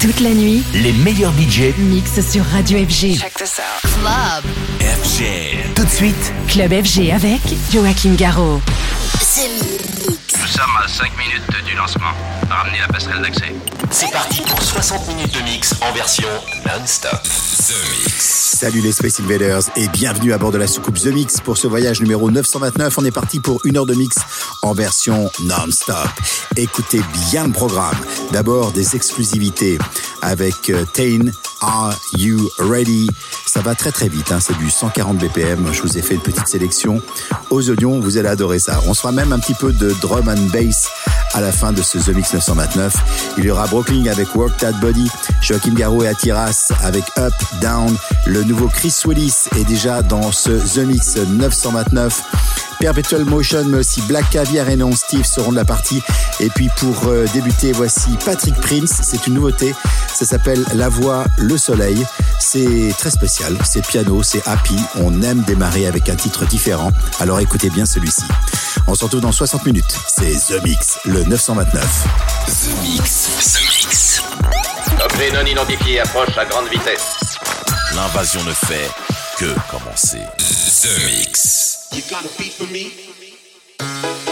Toute la nuit, les meilleurs budgets mixent sur Radio FG. Check this out. Club. FG. Tout de suite, Club FG avec Joachim Garraud. Nous sommes à 5 minutes du lancement. Ramenez la passerelle d'accès. c'est parti pour 60 minutes de mix en version non-stop. The Mix. Salut les Space Invaders et bienvenue à bord de la soucoupe The Mix pour ce voyage numéro 929. On est parti pour une heure de mix en version non-stop. Écoutez bien le programme. D'abord des exclusivités avec euh, Tain, Are You Ready? Ça va très très vite, hein, c'est du 140 BPM. Je vous ai fait une petite sélection aux oignons, vous allez adorer ça. On sera même un petit peu de drum and bass à la fin de ce The Mix 929. Il y aura Brooklyn avec Work That Body, Joachim Garraud et Atiras avec Up, Down. Le nouveau Chris Willis est déjà dans ce The Mix 929. Perpetual Motion, mais aussi Black Caviar et Non Steve seront de la partie. Et puis pour euh, débuter, voici Patrick Prince. C'est une nouveauté. Ça s'appelle La Voix, le Soleil. C'est très spécial. C'est piano, c'est happy. On aime démarrer avec un titre différent. Alors écoutez bien celui-ci. On se retrouve dans 60 minutes. C'est The Mix, le 929. The Mix. The Mix. Objet non identifié approche à grande vitesse. L'invasion ne fait que commencer. The Mix. You got a beat for me?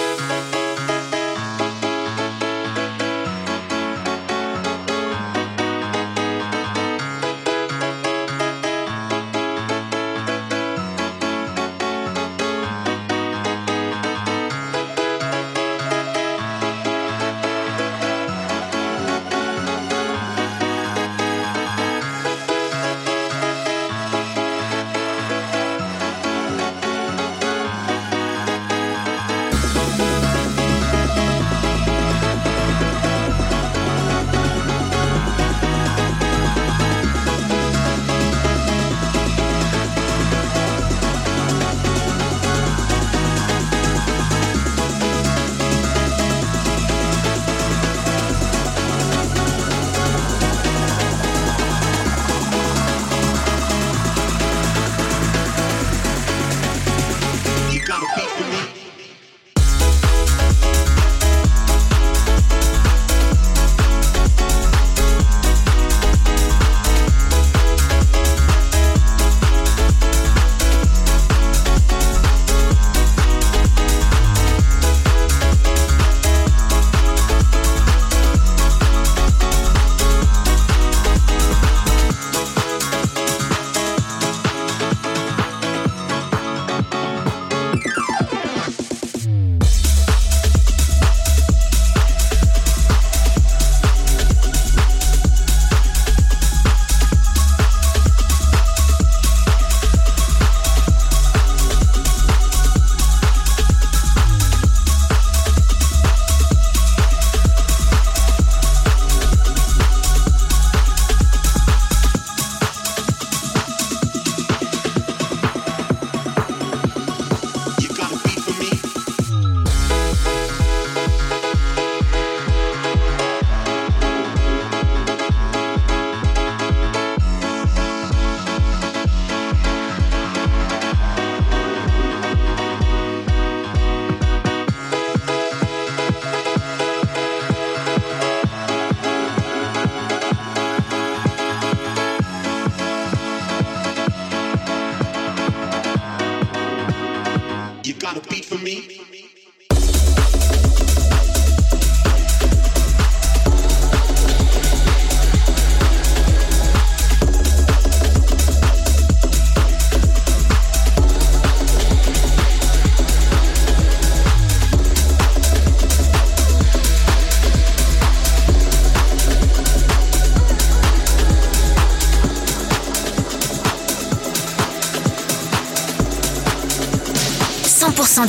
Beat for me?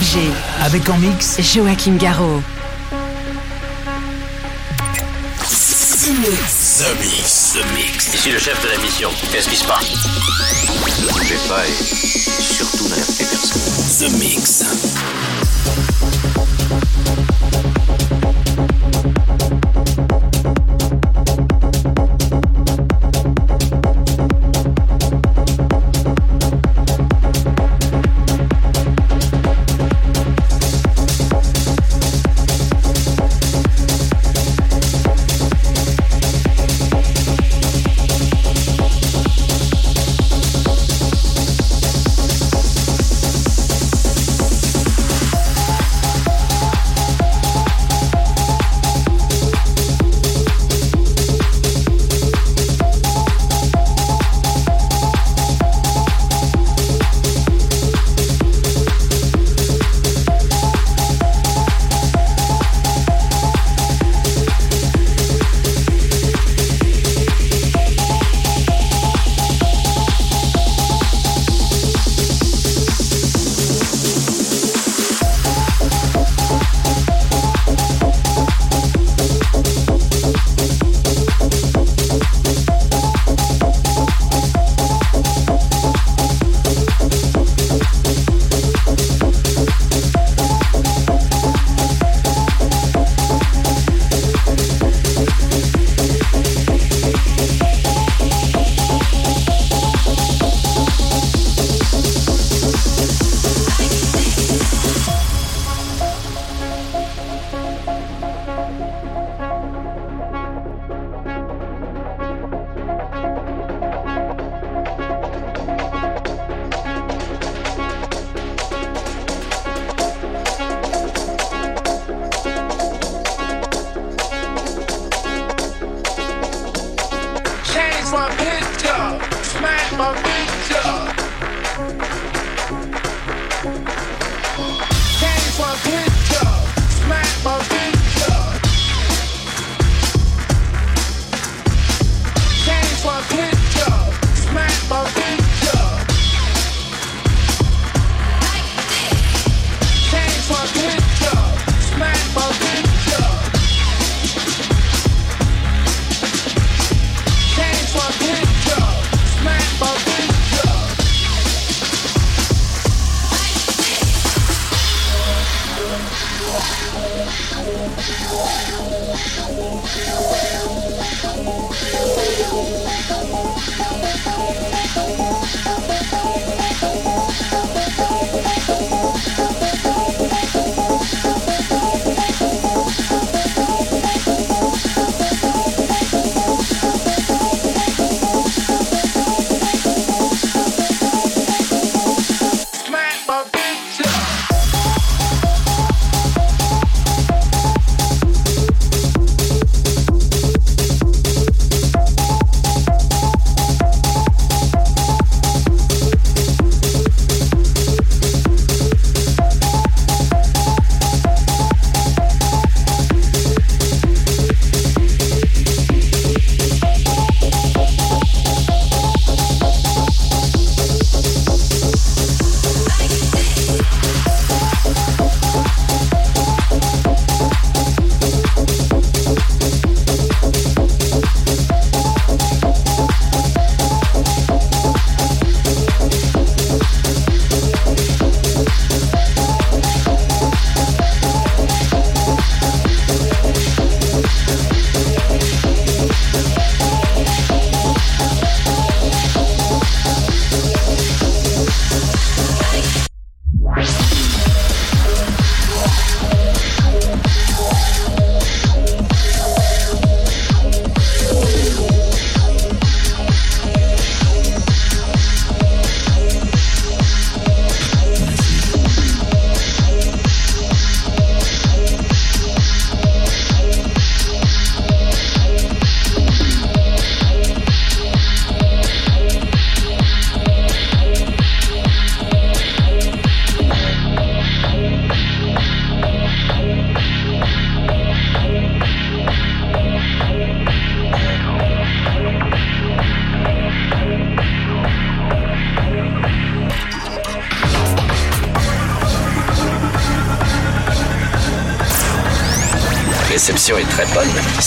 FG. Avec en mix Joachim Garraud. The Mix. The Mix. The Mix. Ici le chef de la mission. Qu'est-ce qui se passe? Ne bougez pas et surtout n'alertez personne. The Mix.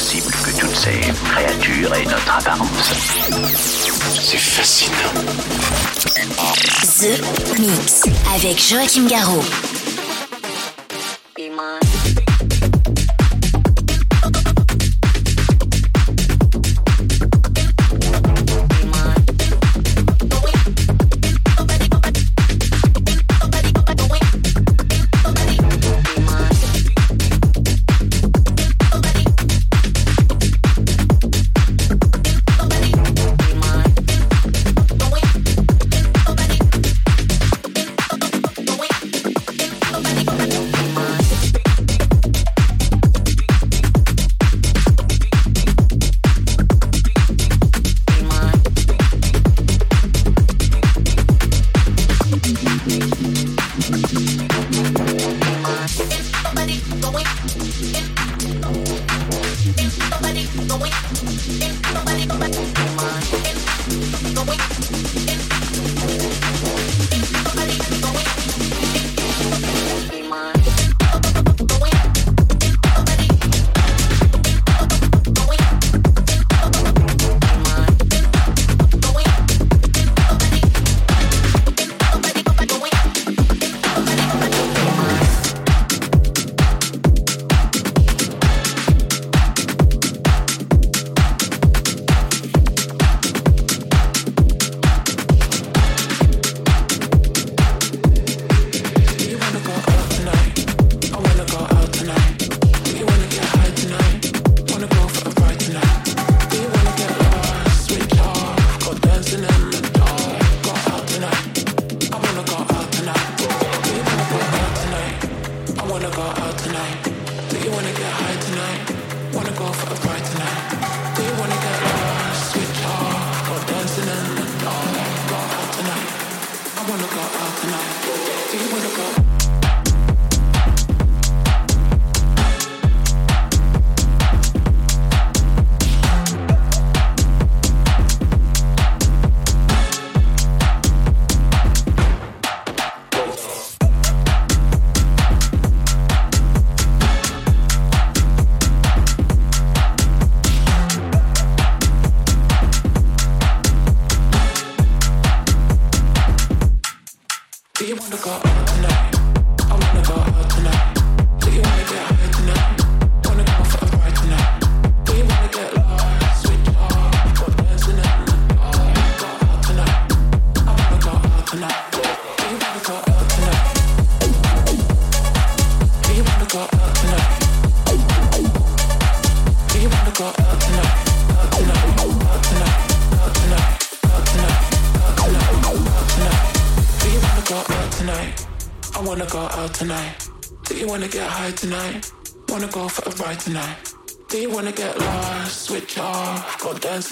Possible que toutes ces créatures aient notre apparence. C'est fascinant. The Mix avec Joachim Garraud.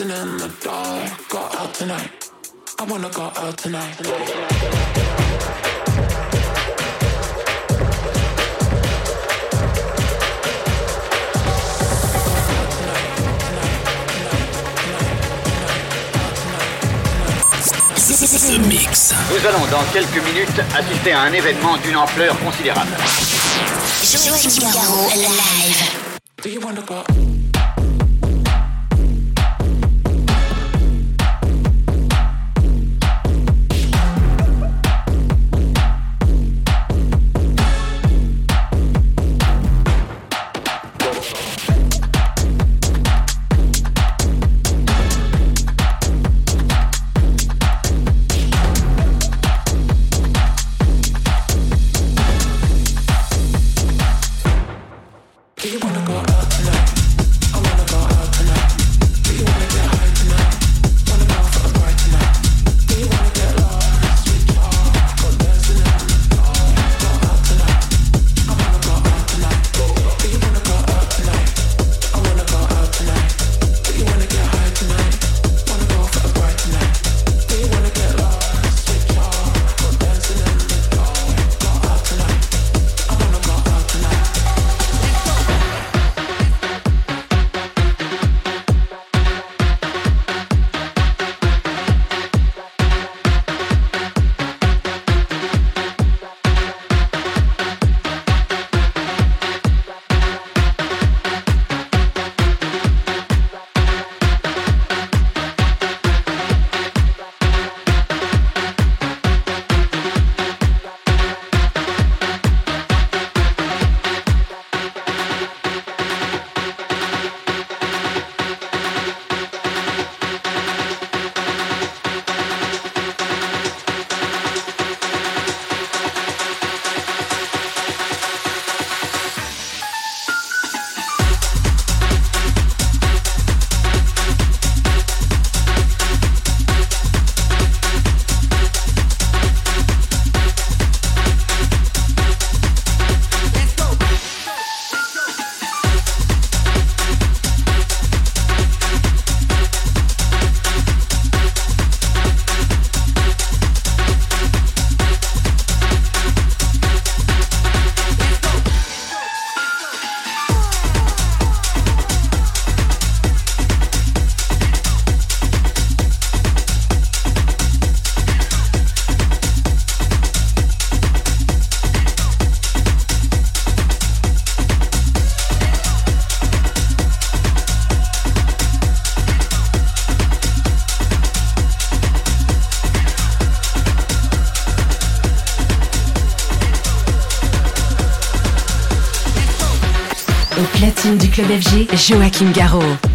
Dancing in the dark. Go out tonight. I wanna go out tonight. The Mix. Nous allons dans quelques minutes assister à un événement d'une ampleur considérable. Joachim Garraud live. Do you wanna go? Do you wanna go? Club FG, Joachim Garraud.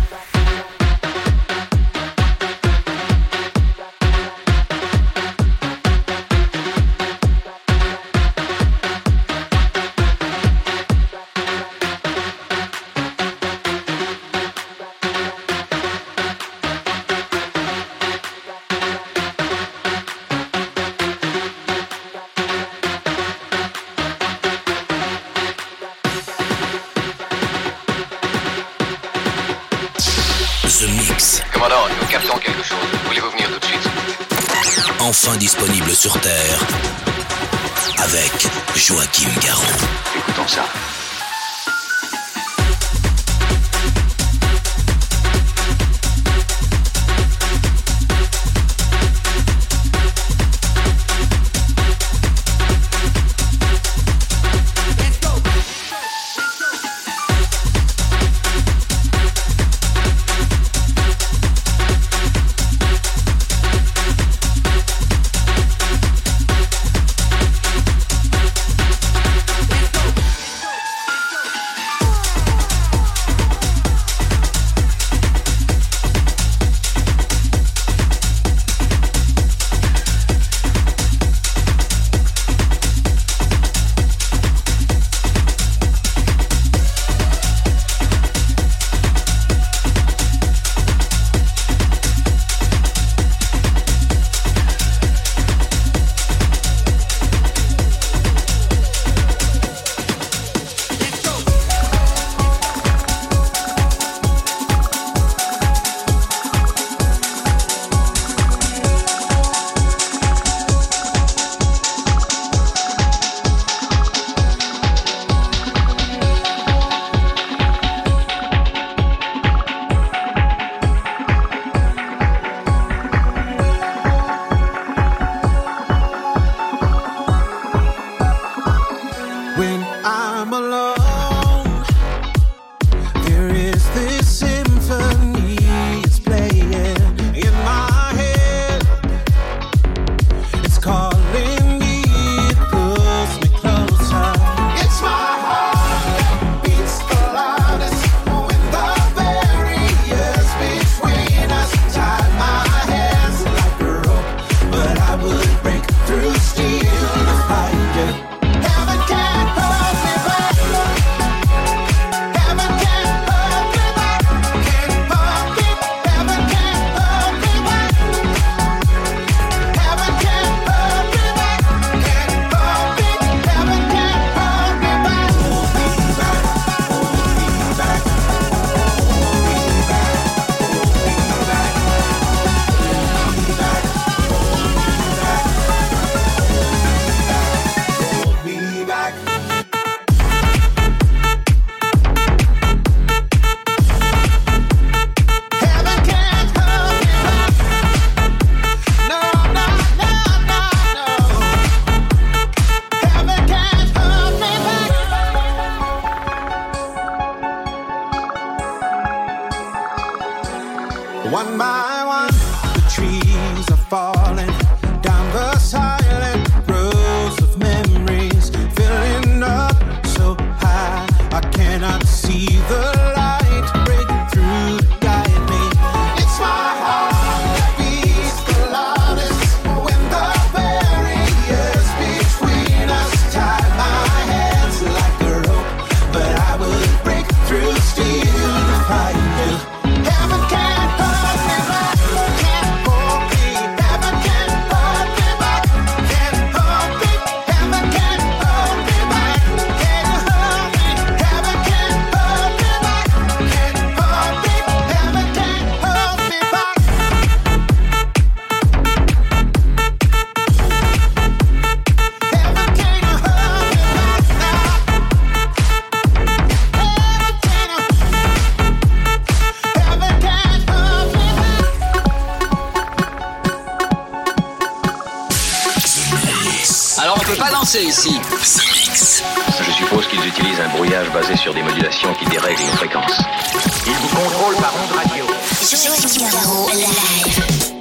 Ici. Je suppose qu'ils utilisent un brouillage basé sur des modulations qui dérèglent nos fréquences. Ils vous contrôlent par onde radio. Joachim Garraud.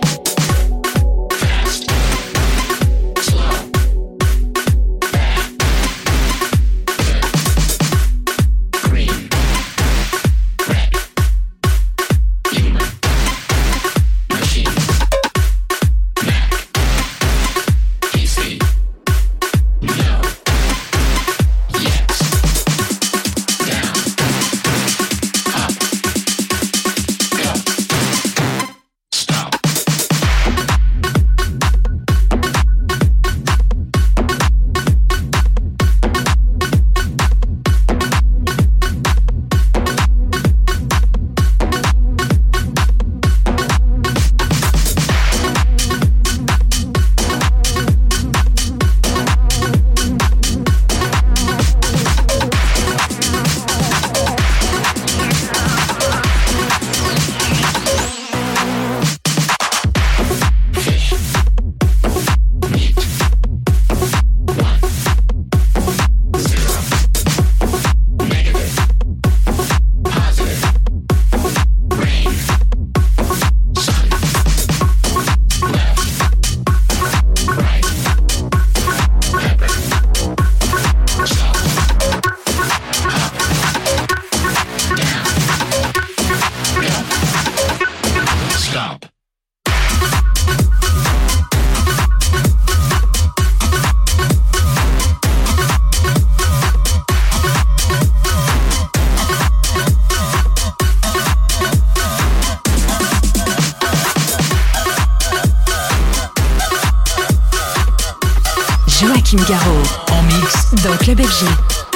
En mix dans Club FG.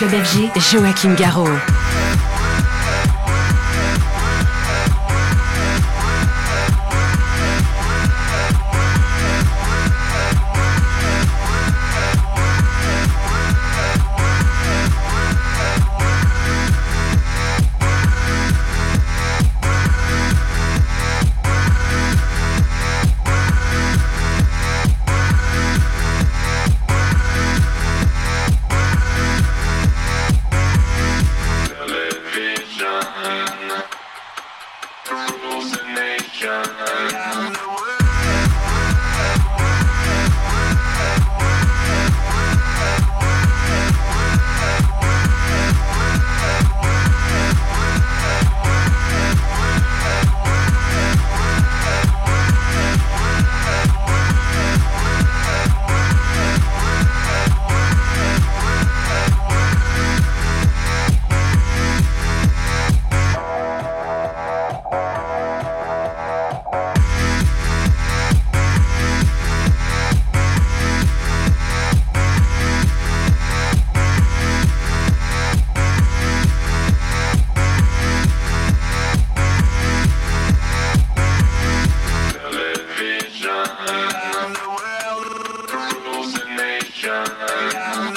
Club FG, Joachim Garraud. Thank you.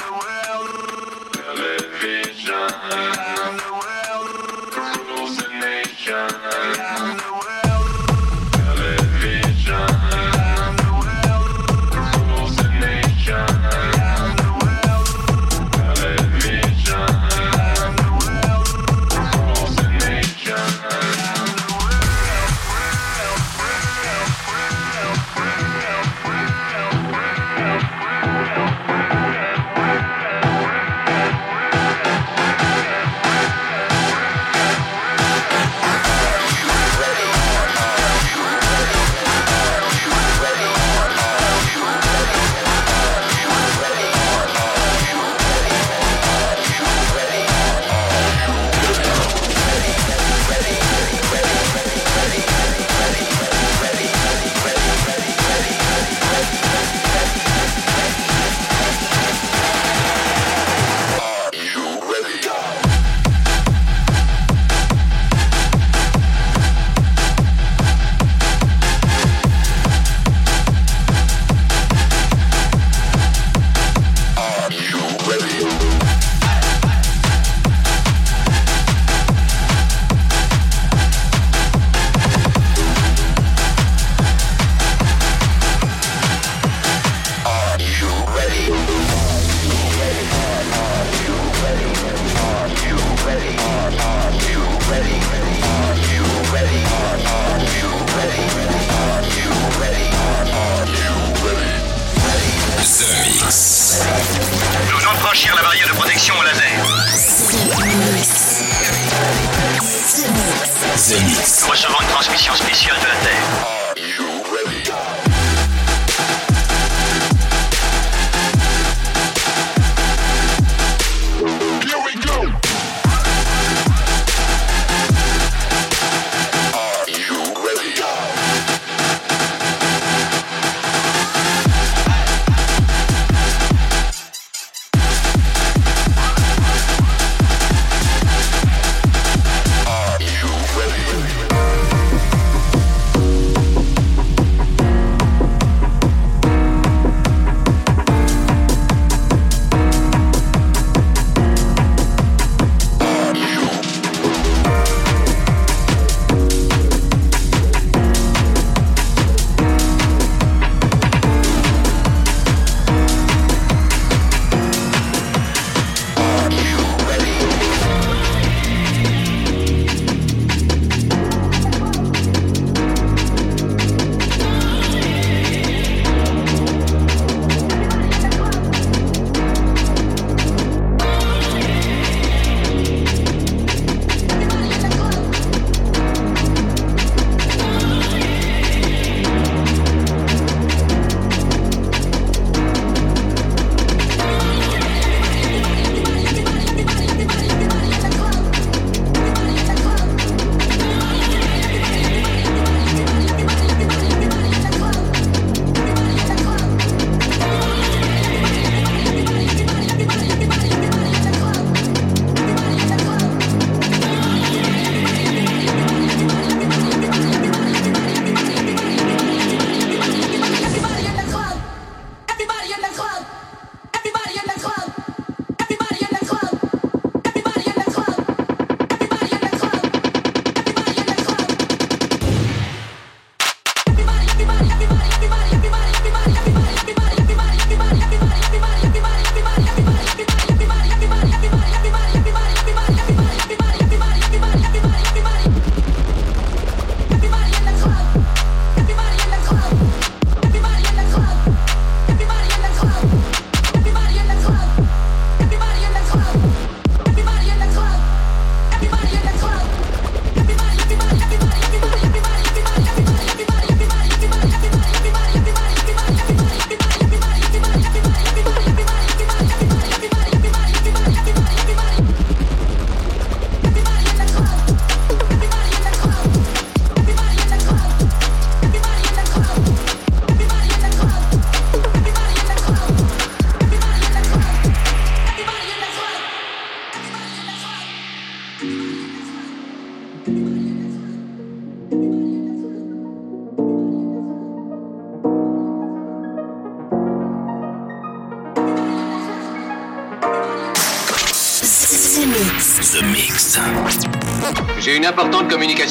Transmission spéciale de la Terre.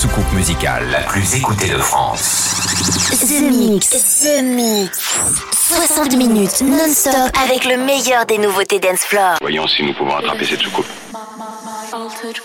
Soucoupe musicale la plus écoutée de France. The Mix, The Mix. 60 minutes non-stop avec le meilleur des nouveautés dance floor. Voyons si nous pouvons attraper cette soucoupe. platine du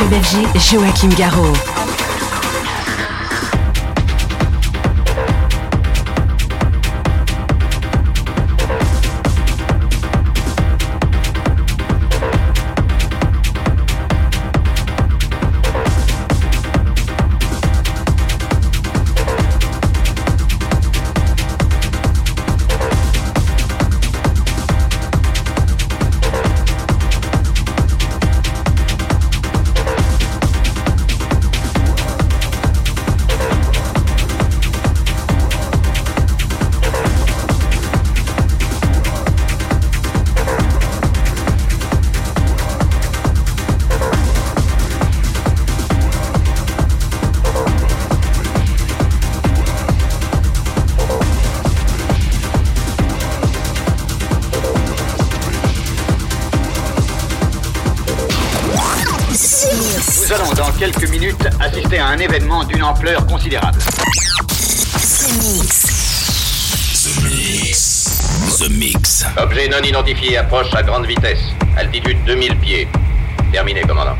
club FG, Joachim Garraud. Considérable. The Mix. The Mix. The Mix. Objet non identifié approche à grande vitesse. Altitude 2000 pieds. Terminé, commandant.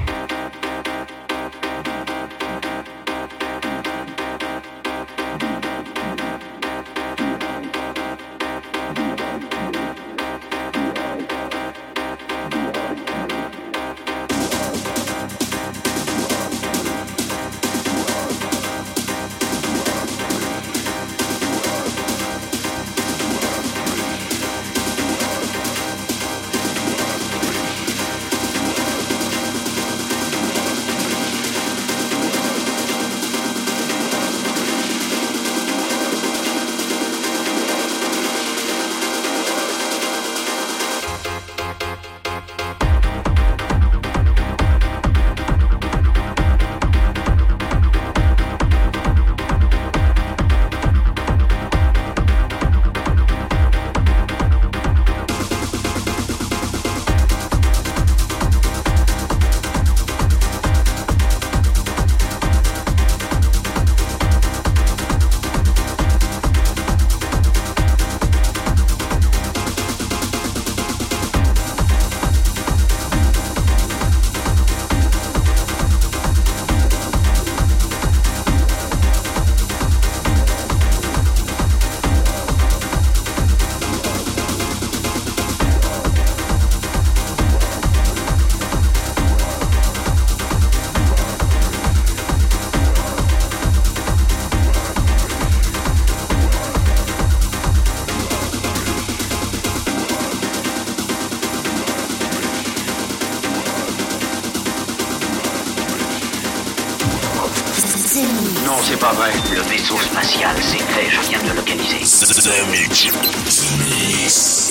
Vaisseau spatial, c'est fait. Je viens de le localiser.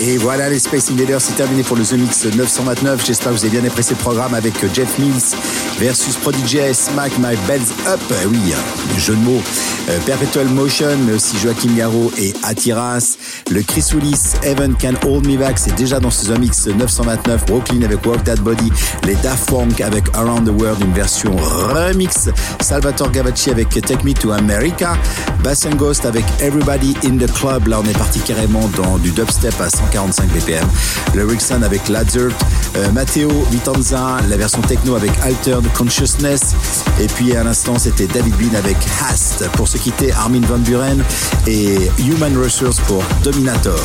Et voilà, les Space Invaders, c'est terminé pour le The Mix 929. J'espère que vous avez bien apprécié le programme avec Jeff Mills versus Prodigy Smack My Bells Up. Euh, Oui, euh, jeu de mots. Euh, Perpetual Motion, mais aussi Joachim Garraud et Atiras. Le Chris Willis, Heaven Can Hold Me Back, c'est déjà dans ce Mix 929. Brooklyn avec Walk That Body. Les Daft Punk avec Around the World, une version remix. Salvatore Gavacci avec Take Me to America. Bass and Ghost avec Everybody in the Club. Là, on est parti carrément dans du dubstep à 145 BPM. Le Rickson avec Ladzert. Euh, Matteo Vitanza, la version techno avec Altered Consciousness. Et puis à l'instant, c'était David Bean avec Hast. Pour se quitter, Armin Van Buren et Human Resource pour Dominator.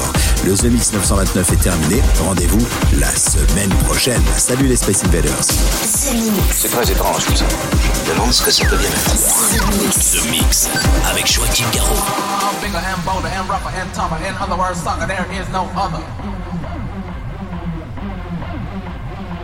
Le The Mix 929 est terminé. Rendez-vous la semaine prochaine. Salut les Space Invaders. The Mix. C'est très étrange tout ça. Je me demande ce que ça peut bien être. The Mix. Avec Joachim Garraud. I'm bigger and bolder and rougher and tougher. In other words, sucker, there is no other.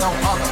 Wanna